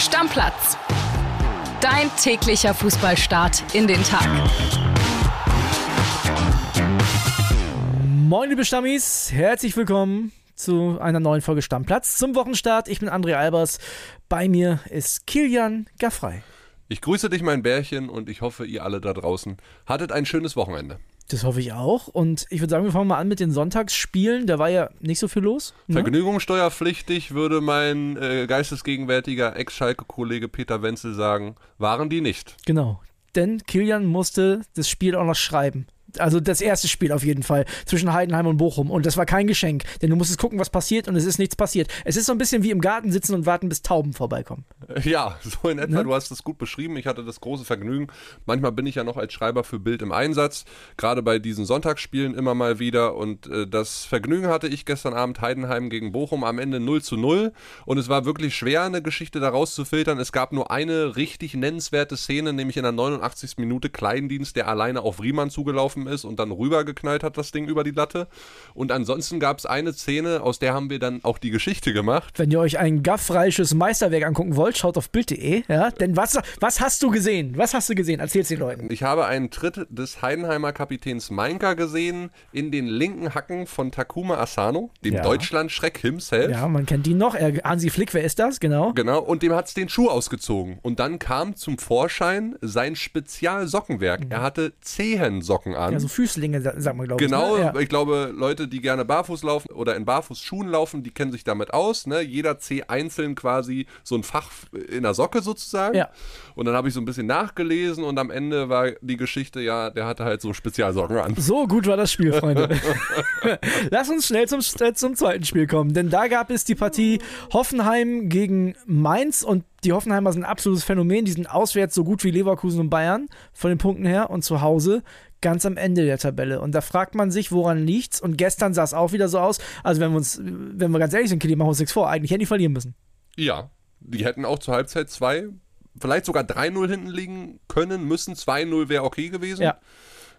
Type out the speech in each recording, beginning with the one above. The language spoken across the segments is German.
Stammplatz. Dein täglicher Fußballstart in den Tag. Moin, liebe Stammis, herzlich willkommen zu einer neuen Folge Stammplatz zum Wochenstart. Ich bin André Albers. Bei mir ist Kilian Gaffrey. Ich grüße dich, mein Bärchen, und ich hoffe, ihr alle da draußen hattet ein schönes Wochenende. Das hoffe ich auch. Und ich würde sagen, wir fangen mal an mit den Sonntagsspielen. Da war ja nicht so viel los. Ne? Vergnügungssteuerpflichtig, würde mein äh, geistesgegenwärtiger Ex-Schalke-Kollege Peter Wenzel sagen, waren die nicht. Genau. Denn Kilian musste das Spiel auch noch schreiben. Also das erste Spiel auf jeden Fall zwischen Heidenheim und Bochum. Und das war kein Geschenk, denn du musstest gucken, was passiert und es ist nichts passiert. Es ist so ein bisschen wie im Garten sitzen und warten, bis Tauben vorbeikommen. Ja, so in etwa. Ne? Du hast es gut beschrieben. Ich hatte das große Vergnügen. Manchmal bin ich ja noch als Schreiber für Bild im Einsatz, gerade bei diesen Sonntagsspielen immer mal wieder. Und äh, das Vergnügen hatte ich gestern Abend Heidenheim gegen Bochum am Ende 0 zu 0. Und es war wirklich schwer, eine Geschichte daraus zu filtern. Es gab nur eine richtig nennenswerte Szene, nämlich in der 89. Minute Kleindienst, der alleine auf Riemann zugelaufen ist und dann rübergeknallt hat, das Ding über die Latte. Und ansonsten gab es eine Szene, aus der haben wir dann auch die Geschichte gemacht. Wenn ihr euch ein gaffreisches Meisterwerk angucken wollt, schaut auf Bild.de. Ja? Denn was, was hast du gesehen? Was hast du gesehen? Erzähl's den Leuten. Ich habe einen Tritt des Heidenheimer Kapitäns Meinka gesehen in den linken Hacken von Takuma Asano, dem ja. Deutschland-Schreck himself. Ja, man kennt ihn noch. Er, Hansi Flick, wer ist das? Genau. Genau, und dem hat es den Schuh ausgezogen. Und dann kam zum Vorschein sein Spezialsockenwerk. Mhm. Er hatte Zehensocken an. Ja, so Füßlinge, sagt man, glaube ich. Genau, ne? ja. ich glaube, Leute, die gerne barfuß laufen oder in Barfußschuhen laufen, die kennen sich damit aus. Ne? Jeder Zeh einzeln quasi so ein Fach in der Socke sozusagen. Ja. Und dann habe ich so ein bisschen nachgelesen und am Ende war die Geschichte, ja, der hatte halt so Spezialsocken an. So gut war das Spiel, Freunde. Lass uns schnell zum, äh, zum zweiten Spiel kommen, denn da gab es die Partie Hoffenheim gegen Mainz und die Hoffenheimer sind ein absolutes Phänomen. Die sind auswärts so gut wie Leverkusen und Bayern von den Punkten her und zu Hause ganz am Ende der Tabelle. Und da fragt man sich, woran liegt's? Und gestern sah es auch wieder so aus. Also wenn wir uns, wenn wir ganz ehrlich sind, Kili, machen wir uns nichts vor. Eigentlich hätten die verlieren müssen. Ja, die hätten auch zur Halbzeit zwei, vielleicht sogar 3-0 hinten liegen können, müssen. 2-0 wäre okay gewesen. Ja.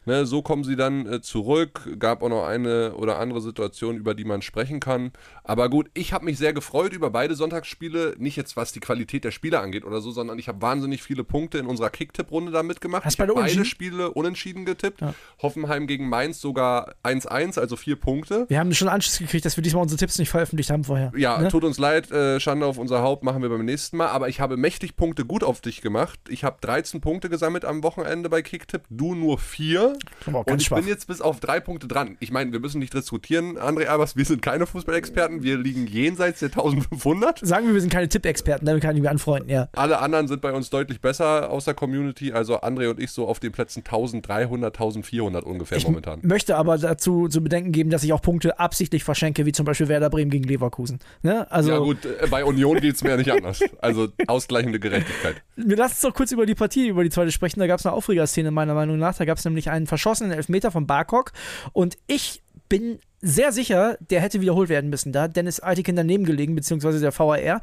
Ne, so kommen sie dann äh, zurück. Gab auch noch eine oder andere Situation, über die man sprechen kann. Aber gut, ich habe mich sehr gefreut über beide Sonntagsspiele. Nicht jetzt, was die Qualität der Spieler angeht oder so, sondern ich habe wahnsinnig viele Punkte in unserer Kicktipp-Runde da mitgemacht. Hast ich habe beide Spiele unentschieden getippt. Ja. Hoffenheim gegen Mainz sogar 1-1, also vier Punkte. Wir haben schon Anschluss gekriegt, dass wir diesmal unsere Tipps nicht veröffentlicht haben vorher. Ja, ne? tut uns leid. Äh, Schande auf unser Haupt, machen wir beim nächsten Mal. Aber ich habe mächtig Punkte gut auf dich gemacht. Ich habe 13 Punkte gesammelt am Wochenende bei Kicktipp. Du nur vier. Und ich schwach. bin jetzt bis auf drei Punkte dran. Ich meine, wir müssen nicht diskutieren, André Albers, wir sind keine Fußballexperten, wir liegen jenseits der 1500. Sagen wir, wir sind keine Tippexperten, damit kann ich mich anfreunden, ja. Alle anderen sind bei uns deutlich besser aus der Community, also André und ich so auf den Plätzen 1300, 1400 ungefähr ich momentan. möchte aber dazu zu bedenken geben, dass ich auch Punkte absichtlich verschenke, wie zum Beispiel Werder Bremen gegen Leverkusen. Ne? Also, ja gut, äh, bei Union geht es mir ja nicht anders. Also ausgleichende Gerechtigkeit. Wir lassen uns doch kurz über die Partie, über die zweite sprechen. Da gab es eine Aufregerszene meiner Meinung nach. Da gab es nämlich einen verschossenen Elfmeter Elfmeter von Barkok. Und ich bin sehr sicher, der hätte wiederholt werden müssen. Da hat Dennis Altikin daneben gelegen, beziehungsweise der VAR.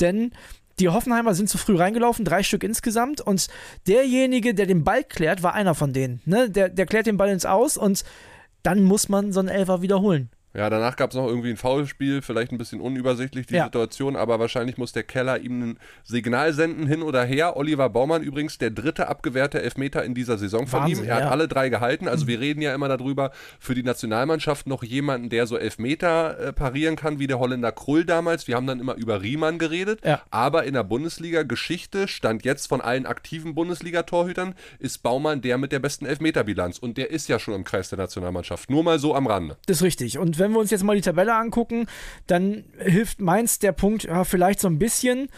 Denn die Hoffenheimer sind zu früh reingelaufen, drei Stück insgesamt. Und derjenige, der den Ball klärt, war einer von denen. Ne? Der, der klärt den Ball ins Aus und dann muss man so einen Elfer wiederholen. Ja, danach gab es noch irgendwie ein Foulspiel, vielleicht ein bisschen unübersichtlich die ja. Situation, aber wahrscheinlich muss der Keller ihm ein Signal senden hin oder her. Oliver Baumann übrigens der dritte abgewehrte Elfmeter in dieser Saison von Wahnsinn, ihm. Er ja. hat alle drei gehalten. Also mhm. wir reden ja immer darüber, für die Nationalmannschaft noch jemanden, der so Elfmeter äh, parieren kann, wie der Holländer Krull damals. Wir haben dann immer über Riemann geredet. Ja. Aber in der Bundesliga-Geschichte stand jetzt von allen aktiven Bundesliga-Torhütern, ist Baumann der mit der besten Elfmeterbilanz. Und der ist ja schon im Kreis der Nationalmannschaft. Nur mal so am Rande. Das ist richtig. Und wenn wir uns jetzt mal die Tabelle angucken, dann hilft Mainz der Punkt ja, vielleicht so ein bisschen,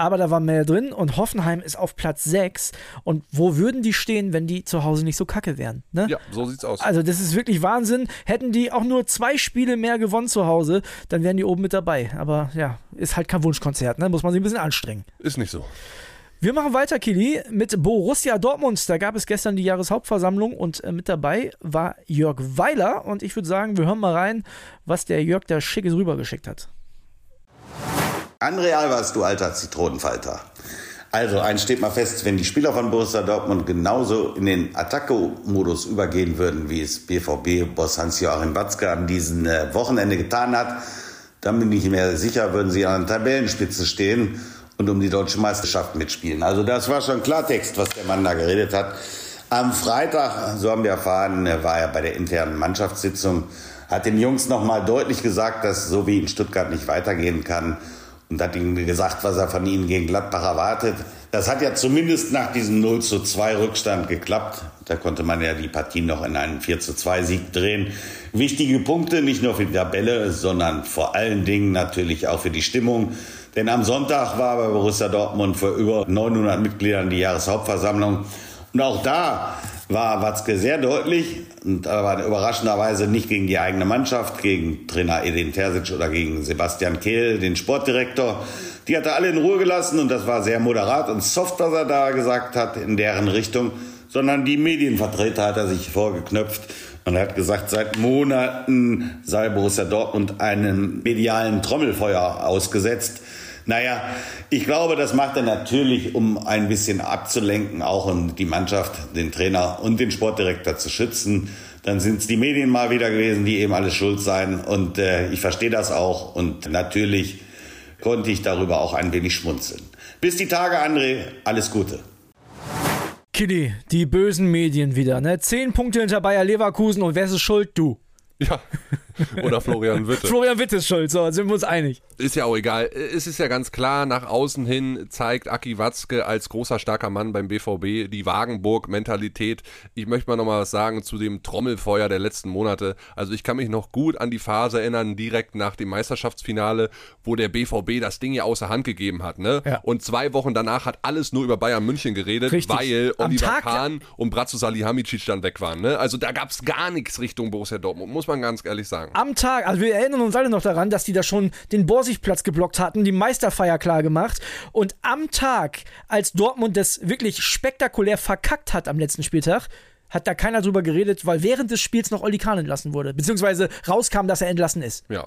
aber da war mehr drin und Hoffenheim ist auf Platz 6. Und wo würden die stehen, wenn die zu Hause nicht so kacke wären? Ne? Ja, so sieht's aus. Also, das ist wirklich Wahnsinn. Hätten die auch nur zwei Spiele mehr gewonnen zu Hause, dann wären die oben mit dabei. Aber ja, ist halt kein Wunschkonzert, ne? Muss man sich ein bisschen anstrengen. Ist nicht so. Wir machen weiter, Kili, mit Borussia Dortmund. Da gab es gestern die Jahreshauptversammlung und äh, mit dabei war Jörg Weiler. Und ich würde sagen, wir hören mal rein, was der Jörg da Schickes rübergeschickt hat. André Albers, du alter Zitronenfalter. Also, eins steht mal fest, wenn die Spieler von Borussia Dortmund genauso in den Attacke-Modus übergehen würden, wie es BVB-Boss Hans-Joachim Watzke an diesem äh, Wochenende getan hat, dann bin ich mir sicher, würden sie an der Tabellenspitze stehen und um die deutsche Meisterschaft mitspielen. Also das war schon Klartext, was der Mann da geredet hat. Am Freitag, so haben wir erfahren, war er bei der internen Mannschaftssitzung, hat den Jungs nochmal deutlich gesagt, dass so wie in Stuttgart nicht weitergehen kann und hat ihnen gesagt, was er von ihnen gegen Gladbach erwartet. Das hat ja zumindest nach diesem 0 zu 2 Rückstand geklappt. Da konnte man ja die Partie noch in einen 4 zu 2 Sieg drehen. Wichtige Punkte, nicht nur für die Tabelle, sondern vor allen Dingen natürlich auch für die Stimmung. Denn am Sonntag war bei Borussia Dortmund für über 900 Mitgliedern die Jahreshauptversammlung. Und auch da war Watzke sehr deutlich und aber überraschenderweise nicht gegen die eigene Mannschaft, gegen Trainer Edin Terzic oder gegen Sebastian Kehl, den Sportdirektor. Die hat er alle in Ruhe gelassen und das war sehr moderat und soft, was er da gesagt hat in deren Richtung, sondern die Medienvertreter hat er sich vorgeknöpft und hat gesagt, seit Monaten sei Borussia Dortmund einem medialen Trommelfeuer ausgesetzt. Naja, ich glaube, das macht er natürlich, um ein bisschen abzulenken, auch um die Mannschaft, den Trainer und den Sportdirektor zu schützen. Dann sind es die Medien mal wieder gewesen, die eben alles schuld seien. Und äh, ich verstehe das auch. Und natürlich konnte ich darüber auch ein wenig schmunzeln. Bis die Tage, André. Alles Gute. Kili, die bösen Medien wieder. Ne? Zehn Punkte hinter Bayer Leverkusen und wer ist schuld? Du. Ja. Oder Florian Witte. Florian Witte ist schuld, so sind wir uns einig. Ist ja auch egal. Es ist ja ganz klar, nach außen hin zeigt Aki Watzke als großer, starker Mann beim BVB die Wagenburg-Mentalität. Ich möchte mal nochmal was sagen zu dem Trommelfeuer der letzten Monate. Also ich kann mich noch gut an die Phase erinnern, direkt nach dem Meisterschaftsfinale, wo der BVB das Ding ja außer Hand gegeben hat. Ne? Ja. Und zwei Wochen danach hat alles nur über Bayern München geredet, Richtig. weil Oliver Kahn und Bratzo Salihamidzic dann weg waren. Ne? Also da gab es gar nichts Richtung Borussia Dortmund, muss man ganz ehrlich sagen. Am Tag, also wir erinnern uns alle noch daran, dass die da schon den Borsigplatz geblockt hatten, die Meisterfeier klar gemacht. Und am Tag, als Dortmund das wirklich spektakulär verkackt hat am letzten Spieltag, hat da keiner drüber geredet, weil während des Spiels noch Oli Kahn entlassen wurde. Beziehungsweise rauskam, dass er entlassen ist. Ja.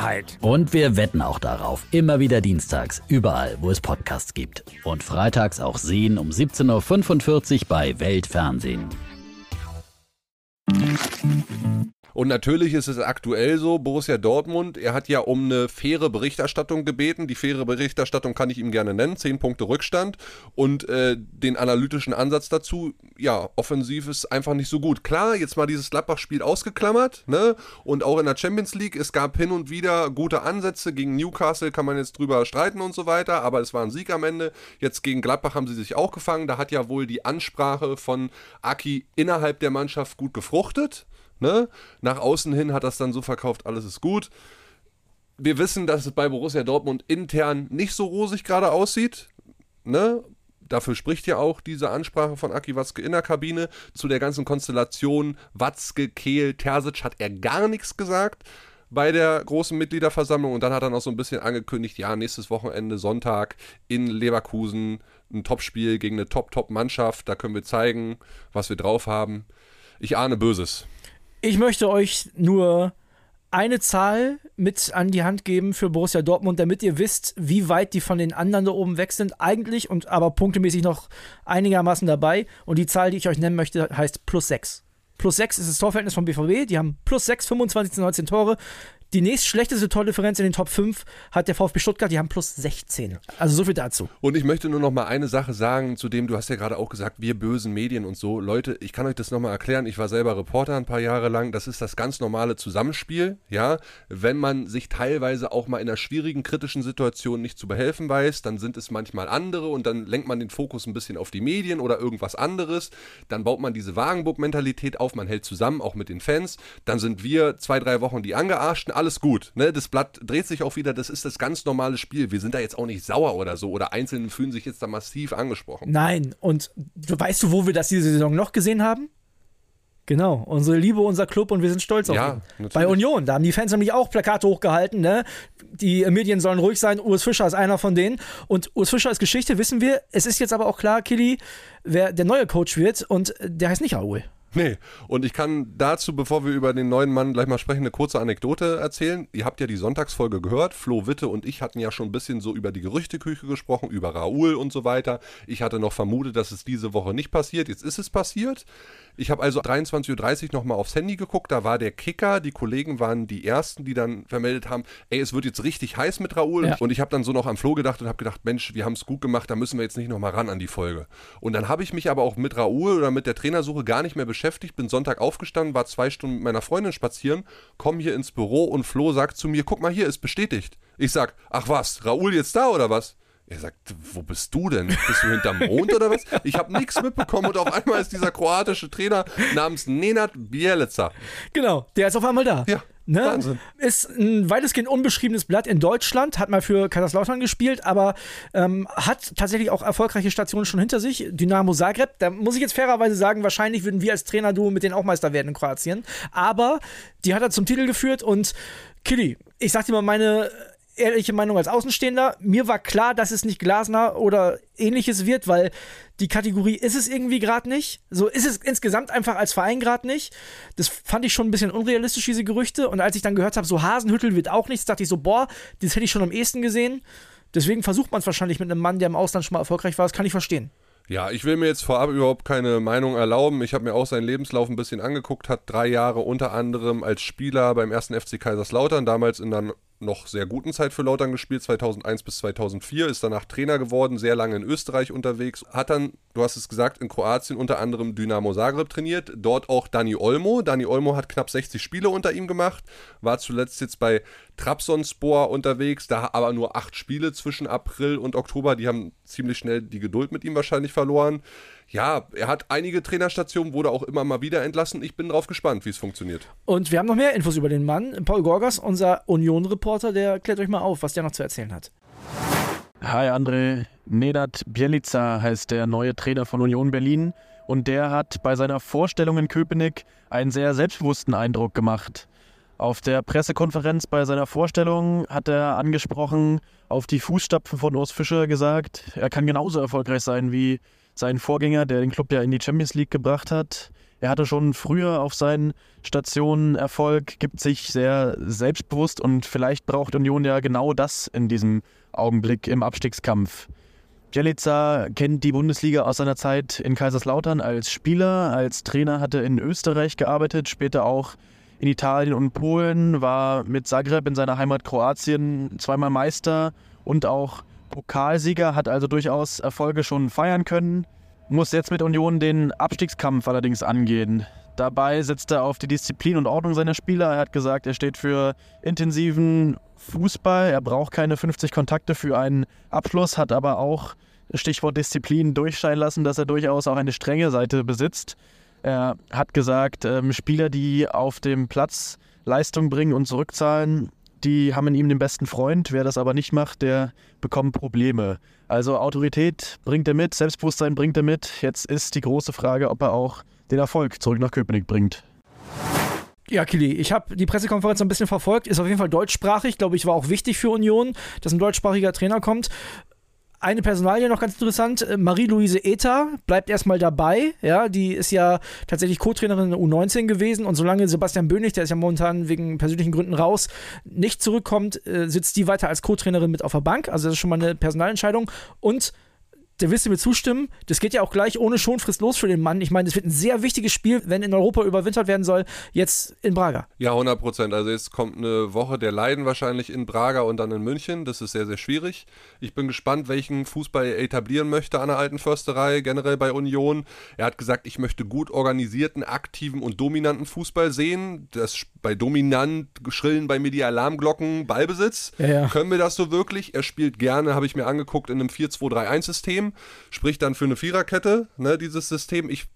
Wahrheit. Und wir wetten auch darauf. Immer wieder dienstags, überall, wo es Podcasts gibt. Und freitags auch sehen um 17.45 Uhr bei Weltfernsehen. Und natürlich ist es aktuell so, Borussia Dortmund, er hat ja um eine faire Berichterstattung gebeten. Die faire Berichterstattung kann ich ihm gerne nennen. Zehn Punkte Rückstand. Und äh, den analytischen Ansatz dazu, ja, offensiv ist einfach nicht so gut. Klar, jetzt mal dieses Gladbach-Spiel ausgeklammert, ne? Und auch in der Champions League, es gab hin und wieder gute Ansätze. Gegen Newcastle kann man jetzt drüber streiten und so weiter, aber es war ein Sieg am Ende. Jetzt gegen Gladbach haben sie sich auch gefangen. Da hat ja wohl die Ansprache von Aki innerhalb der Mannschaft gut gefruchtet. Ne? Nach außen hin hat das dann so verkauft, alles ist gut. Wir wissen, dass es bei Borussia Dortmund intern nicht so rosig gerade aussieht. Ne? Dafür spricht ja auch diese Ansprache von Aki Watzke in der Kabine. Zu der ganzen Konstellation Watzke, Kehl, Terzic hat er gar nichts gesagt bei der großen Mitgliederversammlung und dann hat er noch so ein bisschen angekündigt, ja, nächstes Wochenende, Sonntag in Leverkusen, ein Topspiel gegen eine Top-Top-Mannschaft, da können wir zeigen, was wir drauf haben. Ich ahne Böses. Ich möchte euch nur eine Zahl mit an die Hand geben für Borussia Dortmund, damit ihr wisst, wie weit die von den anderen da oben weg sind eigentlich und aber punktemäßig noch einigermaßen dabei. Und die Zahl, die ich euch nennen möchte, heißt plus 6. Plus 6 ist das Torverhältnis vom BVB. Die haben plus 6, 25 zu 19 Tore. Die nächstschlechteste Tordifferenz in den Top 5 hat der VfB Stuttgart, die haben plus 16. Also so viel dazu. Und ich möchte nur noch mal eine Sache sagen, zu dem du hast ja gerade auch gesagt, wir bösen Medien und so. Leute, ich kann euch das noch mal erklären. Ich war selber Reporter ein paar Jahre lang. Das ist das ganz normale Zusammenspiel, ja. Wenn man sich teilweise auch mal in einer schwierigen, kritischen Situation nicht zu behelfen weiß, dann sind es manchmal andere und dann lenkt man den Fokus ein bisschen auf die Medien oder irgendwas anderes. Dann baut man diese Wagenburg-Mentalität auf, man hält zusammen, auch mit den Fans. Dann sind wir zwei, drei Wochen die Angearschten alles gut. Ne? Das Blatt dreht sich auch wieder, das ist das ganz normale Spiel. Wir sind da jetzt auch nicht sauer oder so oder Einzelne fühlen sich jetzt da massiv angesprochen. Nein, und du weißt du, wo wir das diese Saison noch gesehen haben? Genau, unsere Liebe, unser Club und wir sind stolz auf Ja, ihn. natürlich. Bei Union, da haben die Fans nämlich auch Plakate hochgehalten, ne? Die Medien sollen ruhig sein, Urs Fischer ist einer von denen. Und Urs Fischer ist Geschichte, wissen wir. Es ist jetzt aber auch klar, Killy, wer der neue Coach wird und der heißt nicht Raoul. Nee, und ich kann dazu, bevor wir über den neuen Mann gleich mal sprechen, eine kurze Anekdote erzählen. Ihr habt ja die Sonntagsfolge gehört. Flo Witte und ich hatten ja schon ein bisschen so über die Gerüchteküche gesprochen, über Raoul und so weiter. Ich hatte noch vermutet, dass es diese Woche nicht passiert. Jetzt ist es passiert. Ich habe also 23.30 Uhr nochmal aufs Handy geguckt, da war der Kicker, die Kollegen waren die Ersten, die dann vermeldet haben, ey, es wird jetzt richtig heiß mit Raoul. Ja. Und ich habe dann so noch am Flo gedacht und habe gedacht, Mensch, wir haben es gut gemacht, da müssen wir jetzt nicht nochmal ran an die Folge. Und dann habe ich mich aber auch mit Raoul oder mit der Trainersuche gar nicht mehr beschäftigt, bin Sonntag aufgestanden, war zwei Stunden mit meiner Freundin spazieren, komme hier ins Büro und Flo sagt zu mir, guck mal hier, ist bestätigt. Ich sag, ach was, Raoul jetzt da oder was? Er sagt, wo bist du denn? Bist du hinterm Mond oder was? Ich habe nichts mitbekommen und auf einmal ist dieser kroatische Trainer namens Nenad Bielica. Genau, der ist auf einmal da. Ja, Ne? Wahnsinn. Ist ein weitestgehend unbeschriebenes Blatt in Deutschland, hat mal für Kaiserslautern gespielt, aber ähm, hat tatsächlich auch erfolgreiche Stationen schon hinter sich. Dynamo Zagreb, da muss ich jetzt fairerweise sagen, wahrscheinlich würden wir als Trainerduo mit denen auch Meister werden in Kroatien. Aber die hat er zum Titel geführt und Killy, ich sag dir mal meine ehrliche Meinung als Außenstehender. Mir war klar, dass es nicht Glasner oder ähnliches wird, weil die Kategorie ist es irgendwie gerade nicht. So ist es insgesamt einfach als Verein gerade nicht. Das fand ich schon ein bisschen unrealistisch, diese Gerüchte. Und als ich dann gehört habe, so Hasenhüttel wird auch nichts, dachte ich so, boah, das hätte ich schon am ehesten gesehen. Deswegen versucht man es wahrscheinlich mit einem Mann, der im Ausland schon mal erfolgreich war. Das kann ich verstehen. Ja, ich will mir jetzt vorab überhaupt keine Meinung erlauben. Ich habe mir auch seinen Lebenslauf ein bisschen angeguckt, hat drei Jahre unter anderem als Spieler beim ersten FC Kaiserslautern, damals in der noch sehr guten Zeit für Lautern gespielt, 2001 bis 2004, ist danach Trainer geworden, sehr lange in Österreich unterwegs, hat dann, du hast es gesagt, in Kroatien unter anderem Dynamo Zagreb trainiert, dort auch Dani Olmo. Dani Olmo hat knapp 60 Spiele unter ihm gemacht, war zuletzt jetzt bei Trabzonspor unterwegs, da aber nur acht Spiele zwischen April und Oktober, die haben ziemlich schnell die Geduld mit ihm wahrscheinlich verloren. Ja, er hat einige Trainerstationen, wurde auch immer mal wieder entlassen. Ich bin drauf gespannt, wie es funktioniert. Und wir haben noch mehr Infos über den Mann. Paul Gorgas, unser Union-Reporter, der klärt euch mal auf, was der noch zu erzählen hat. Hi André, Nenad Bielica heißt der neue Trainer von Union Berlin und der hat bei seiner Vorstellung in Köpenick einen sehr selbstbewussten Eindruck gemacht. Auf der Pressekonferenz bei seiner Vorstellung hat er angesprochen auf die Fußstapfen von Urs Fischer gesagt, er kann genauso erfolgreich sein wie sein Vorgänger, der den Club ja in die Champions League gebracht hat. Er hatte schon früher auf seinen Stationen Erfolg, gibt sich sehr selbstbewusst und vielleicht braucht Union ja genau das in diesem Augenblick im Abstiegskampf. Jelica kennt die Bundesliga aus seiner Zeit in Kaiserslautern als Spieler, als Trainer hatte in Österreich gearbeitet, später auch in Italien und Polen, war mit Zagreb in seiner Heimat Kroatien zweimal Meister und auch Pokalsieger, hat also durchaus Erfolge schon feiern können, muss jetzt mit Union den Abstiegskampf allerdings angehen. Dabei setzt er auf die Disziplin und Ordnung seiner Spieler. Er hat gesagt, er steht für intensiven Fußball. Er braucht keine 50 Kontakte für einen Abschluss, hat aber auch Stichwort Disziplin durchscheinen lassen, dass er durchaus auch eine strenge Seite besitzt. Er hat gesagt, ähm, Spieler, die auf dem Platz Leistung bringen und zurückzahlen, die haben in ihm den besten Freund. Wer das aber nicht macht, der bekommt Probleme. Also Autorität bringt er mit, Selbstbewusstsein bringt er mit. Jetzt ist die große Frage, ob er auch den Erfolg zurück nach Köpenick bringt. Ja, Kili, ich habe die Pressekonferenz ein bisschen verfolgt. Ist auf jeden Fall deutschsprachig. Glaube ich, war auch wichtig für Union, dass ein deutschsprachiger Trainer kommt. Eine Personalie noch ganz interessant, äh, Marie-Louise Eta bleibt erstmal dabei. Ja, die ist ja tatsächlich Co-Trainerin in der U19 gewesen und solange Sebastian Bönig, der ist ja momentan wegen persönlichen Gründen raus, nicht zurückkommt, äh, sitzt die weiter als Co-Trainerin mit auf der Bank. Also das ist schon mal eine Personalentscheidung. Und der wirst du mir zustimmen, das geht ja auch gleich ohne Schonfrist los für den Mann. Ich meine, das wird ein sehr wichtiges Spiel, wenn in Europa überwintert werden soll, jetzt in Braga. Ja, 100 Prozent. Also jetzt kommt eine Woche der Leiden wahrscheinlich in Braga und dann in München. Das ist sehr, sehr schwierig. Ich bin gespannt, welchen Fußball er etablieren möchte an der alten Försterei, generell bei Union. Er hat gesagt, ich möchte gut organisierten, aktiven und dominanten Fußball sehen. Das bei dominant schrillen bei mir die Alarmglocken Ballbesitz. Ja, ja. Können wir das so wirklich? Er spielt gerne, habe ich mir angeguckt, in einem 4-2-3-1-System. Spricht dann für eine Viererkette, ne, dieses System. Ich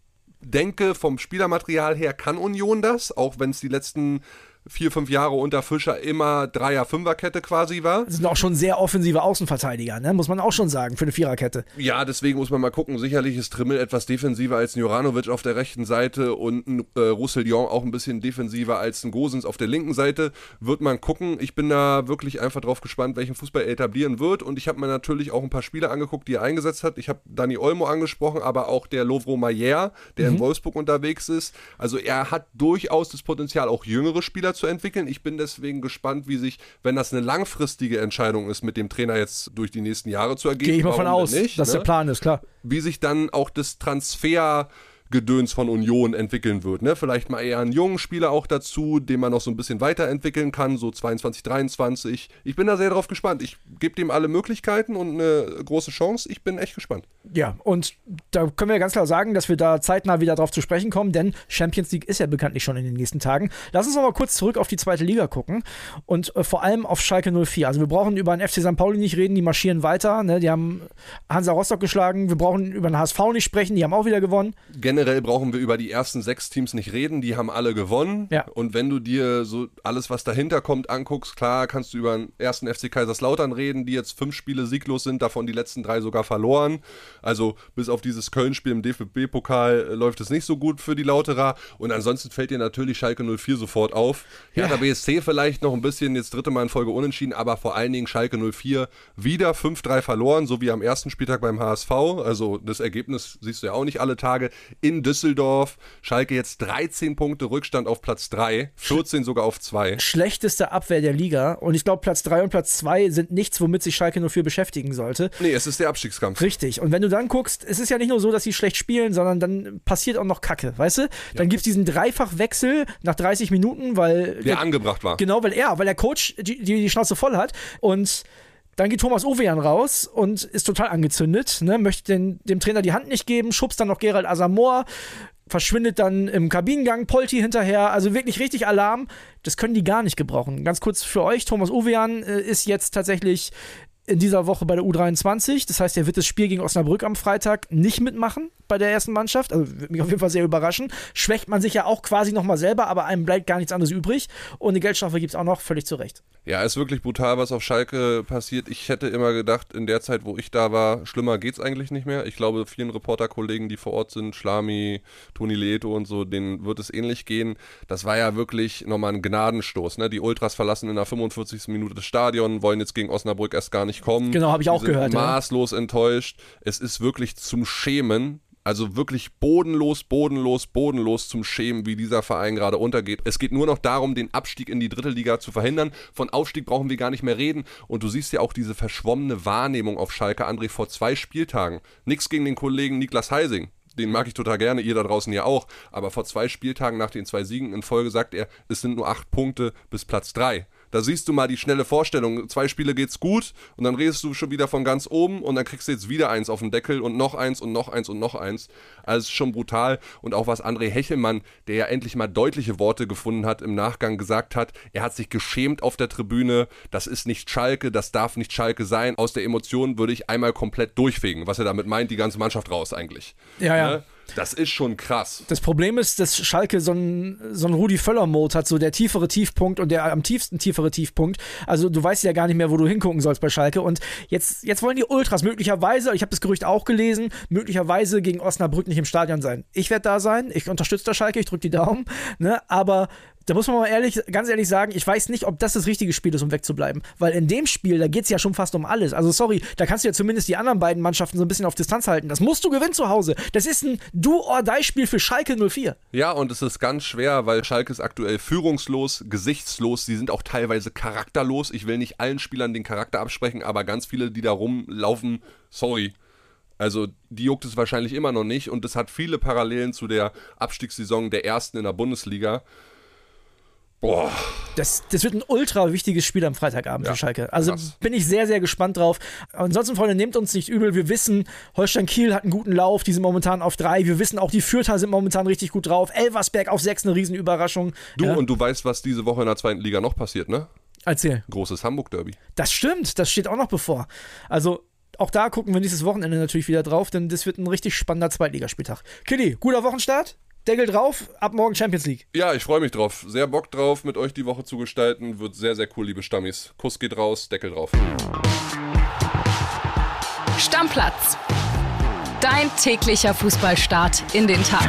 denke, vom Spielermaterial her kann Union das, auch wenn es die letzten vier, fünf Jahre unter Fischer immer Dreier-Fünfer-Kette quasi war. Das sind auch schon sehr offensive Außenverteidiger, ne? muss man auch schon sagen, für eine Viererkette. Ja, deswegen muss man mal gucken. Sicherlich ist Trimmel etwas defensiver als ein Joranovic auf der rechten Seite und ein äh, Roussillon auch ein bisschen defensiver als ein Gosens auf der linken Seite. Wird man gucken. Ich bin da wirklich einfach drauf gespannt, welchen Fußball er etablieren wird. Und ich habe mir natürlich auch ein paar Spiele angeguckt, die er eingesetzt hat. Ich habe Dani Olmo angesprochen, aber auch der Lovro Mayer, der mhm. in Wolfsburg unterwegs ist. Also er hat durchaus das Potenzial, auch jüngere Spieler zu entwickeln. Ich bin deswegen gespannt, wie sich, wenn das eine langfristige Entscheidung ist, mit dem Trainer jetzt durch die nächsten Jahre zu ergeben. Gehe ich mal von aus, nicht, dass ne? der Plan ist, klar. Wie sich dann auch das Transfer Gedöns von Union entwickeln wird. Ne? Vielleicht mal eher einen jungen Spieler auch dazu, den man noch so ein bisschen weiterentwickeln kann, so 22, 23. Ich bin da sehr drauf gespannt. Ich gebe dem alle Möglichkeiten und eine große Chance. Ich bin echt gespannt. Ja, und da können wir ganz klar sagen, dass wir da zeitnah wieder drauf zu sprechen kommen, denn Champions League ist ja bekanntlich schon in den nächsten Tagen. Lass uns noch mal kurz zurück auf die zweite Liga gucken und äh, vor allem auf Schalke 04. Also wir brauchen über den FC St. Pauli nicht reden, die marschieren weiter. Ne? Die haben Hansa Rostock geschlagen. Wir brauchen über den HSV nicht sprechen, die haben auch wieder gewonnen. Generell generell brauchen wir über die ersten sechs Teams nicht reden, die haben alle gewonnen. Ja. Und wenn du dir so alles, was dahinter kommt, anguckst, klar kannst du über den ersten FC Kaiserslautern reden, die jetzt fünf Spiele sieglos sind, davon die letzten drei sogar verloren. Also bis auf dieses Köln-Spiel im DFB-Pokal äh, läuft es nicht so gut für die Lauterer. Und ansonsten fällt dir natürlich Schalke 04 sofort auf. Ja. Hertha BSC vielleicht noch ein bisschen, jetzt dritte Mal in Folge unentschieden, aber vor allen Dingen Schalke 04 wieder 5-3 verloren, so wie am ersten Spieltag beim HSV. Also das Ergebnis siehst du ja auch nicht alle Tage. In Düsseldorf. Schalke jetzt 13 Punkte Rückstand auf Platz 3, 14 sogar auf 2. Schlechteste Abwehr der Liga. Und ich glaube, Platz 3 und Platz 2 sind nichts, womit sich Schalke nur für beschäftigen sollte. Nee, es ist der Abstiegskampf. Richtig. Und wenn du dann guckst, es ist ja nicht nur so, dass sie schlecht spielen, sondern dann passiert auch noch Kacke, weißt du? Dann ja. gibt es diesen Dreifachwechsel nach 30 Minuten, weil. Der, der angebracht war. Genau, weil er, weil der Coach die, die, die Schnauze voll hat. Und dann geht Thomas Ovejan raus und ist total angezündet, ne? möchte den, dem Trainer die Hand nicht geben, schubst dann noch Gerald Asamoah, verschwindet dann im Kabinengang Polti hinterher. Also wirklich richtig Alarm. Das können die gar nicht gebrauchen. Ganz kurz für euch: Thomas Ovejan äh, ist jetzt tatsächlich in dieser Woche bei der U23. Das heißt, er wird das Spiel gegen Osnabrück am Freitag nicht mitmachen bei der ersten Mannschaft. Also würde mich auf jeden Fall sehr überraschen. Schwächt man sich ja auch quasi nochmal selber, aber einem bleibt gar nichts anderes übrig. Und eine Geldstrafe gibt es auch noch, völlig zu Recht. Ja, ist wirklich brutal, was auf Schalke passiert. Ich hätte immer gedacht, in der Zeit, wo ich da war, schlimmer geht's eigentlich nicht mehr. Ich glaube, vielen Reporterkollegen, die vor Ort sind, Schlami, Toni Leto und so, denen wird es ähnlich gehen. Das war ja wirklich nochmal ein Gnadenstoß. Ne? Die Ultras verlassen in der 45. Minute das Stadion, wollen jetzt gegen Osnabrück erst gar nicht kommen. Genau, habe ich auch gehört. Maßlos ja. enttäuscht. Es ist wirklich zum Schämen, also wirklich bodenlos, bodenlos, bodenlos zum Schämen, wie dieser Verein gerade untergeht. Es geht nur noch darum, den Abstieg in die dritte Liga zu verhindern. Von Aufstieg brauchen wir gar nicht mehr reden. Und du siehst ja auch diese verschwommene Wahrnehmung auf Schalke, André, vor zwei Spieltagen. Nichts gegen den Kollegen Niklas Heising. Den mag ich total gerne, ihr da draußen ja auch. Aber vor zwei Spieltagen nach den zwei Siegen in Folge sagt er, es sind nur acht Punkte bis Platz drei. Da siehst du mal die schnelle Vorstellung. Zwei Spiele geht's gut und dann redest du schon wieder von ganz oben und dann kriegst du jetzt wieder eins auf den Deckel und noch eins und noch eins und noch eins. Also schon brutal. Und auch was André Hechelmann, der ja endlich mal deutliche Worte gefunden hat, im Nachgang gesagt hat, er hat sich geschämt auf der Tribüne. Das ist nicht Schalke, das darf nicht Schalke sein. Aus der Emotion würde ich einmal komplett durchfegen. Was er damit meint, die ganze Mannschaft raus eigentlich. Ja, ja. Ne? Das ist schon krass. Das Problem ist, dass Schalke so einen so Rudi Völler-Mode hat, so der tiefere Tiefpunkt und der am tiefsten tiefere Tiefpunkt. Also du weißt ja gar nicht mehr, wo du hingucken sollst bei Schalke. Und jetzt, jetzt wollen die Ultras möglicherweise, ich habe das Gerücht auch gelesen, möglicherweise gegen Osnabrück nicht im Stadion sein. Ich werde da sein, ich unterstütze da Schalke, ich drücke die Daumen. Ne? Aber da muss man mal ehrlich, ganz ehrlich sagen, ich weiß nicht, ob das das richtige Spiel ist, um wegzubleiben. Weil in dem Spiel, da geht es ja schon fast um alles. Also sorry, da kannst du ja zumindest die anderen beiden Mannschaften so ein bisschen auf Distanz halten. Das musst du gewinnen zu Hause. Das ist ein Do-or-Die-Spiel für Schalke 04. Ja, und es ist ganz schwer, weil Schalke ist aktuell führungslos, gesichtslos. Sie sind auch teilweise charakterlos. Ich will nicht allen Spielern den Charakter absprechen, aber ganz viele, die da rumlaufen, sorry. Also die juckt es wahrscheinlich immer noch nicht und das hat viele Parallelen zu der Abstiegssaison der ersten in der Bundesliga. Boah. Das, das wird ein ultra wichtiges Spiel am Freitagabend ja, für Schalke. Also krass. bin ich sehr, sehr gespannt drauf. Ansonsten, Freunde, nehmt uns nicht übel. Wir wissen, Holstein Kiel hat einen guten Lauf. Die sind momentan auf drei. Wir wissen auch, die Fürther sind momentan richtig gut drauf. Elversberg auf sechs, eine Riesenüberraschung. Du, ja. und du weißt, was diese Woche in der zweiten Liga noch passiert, ne? Erzähl. Großes Hamburg-Derby. Das stimmt. Das steht auch noch bevor. Also, auch da gucken wir nächstes Wochenende natürlich wieder drauf, denn das wird ein richtig spannender Zweitligaspieltag. Kitty, guter Wochenstart? Deckel drauf, ab morgen Champions League. Ja, ich freue mich drauf. Sehr Bock drauf, mit euch die Woche zu gestalten. Wird sehr, sehr cool, liebe Stammis. Kuss geht raus, Deckel drauf. Stammplatz. Dein täglicher Fußballstart in den Tag.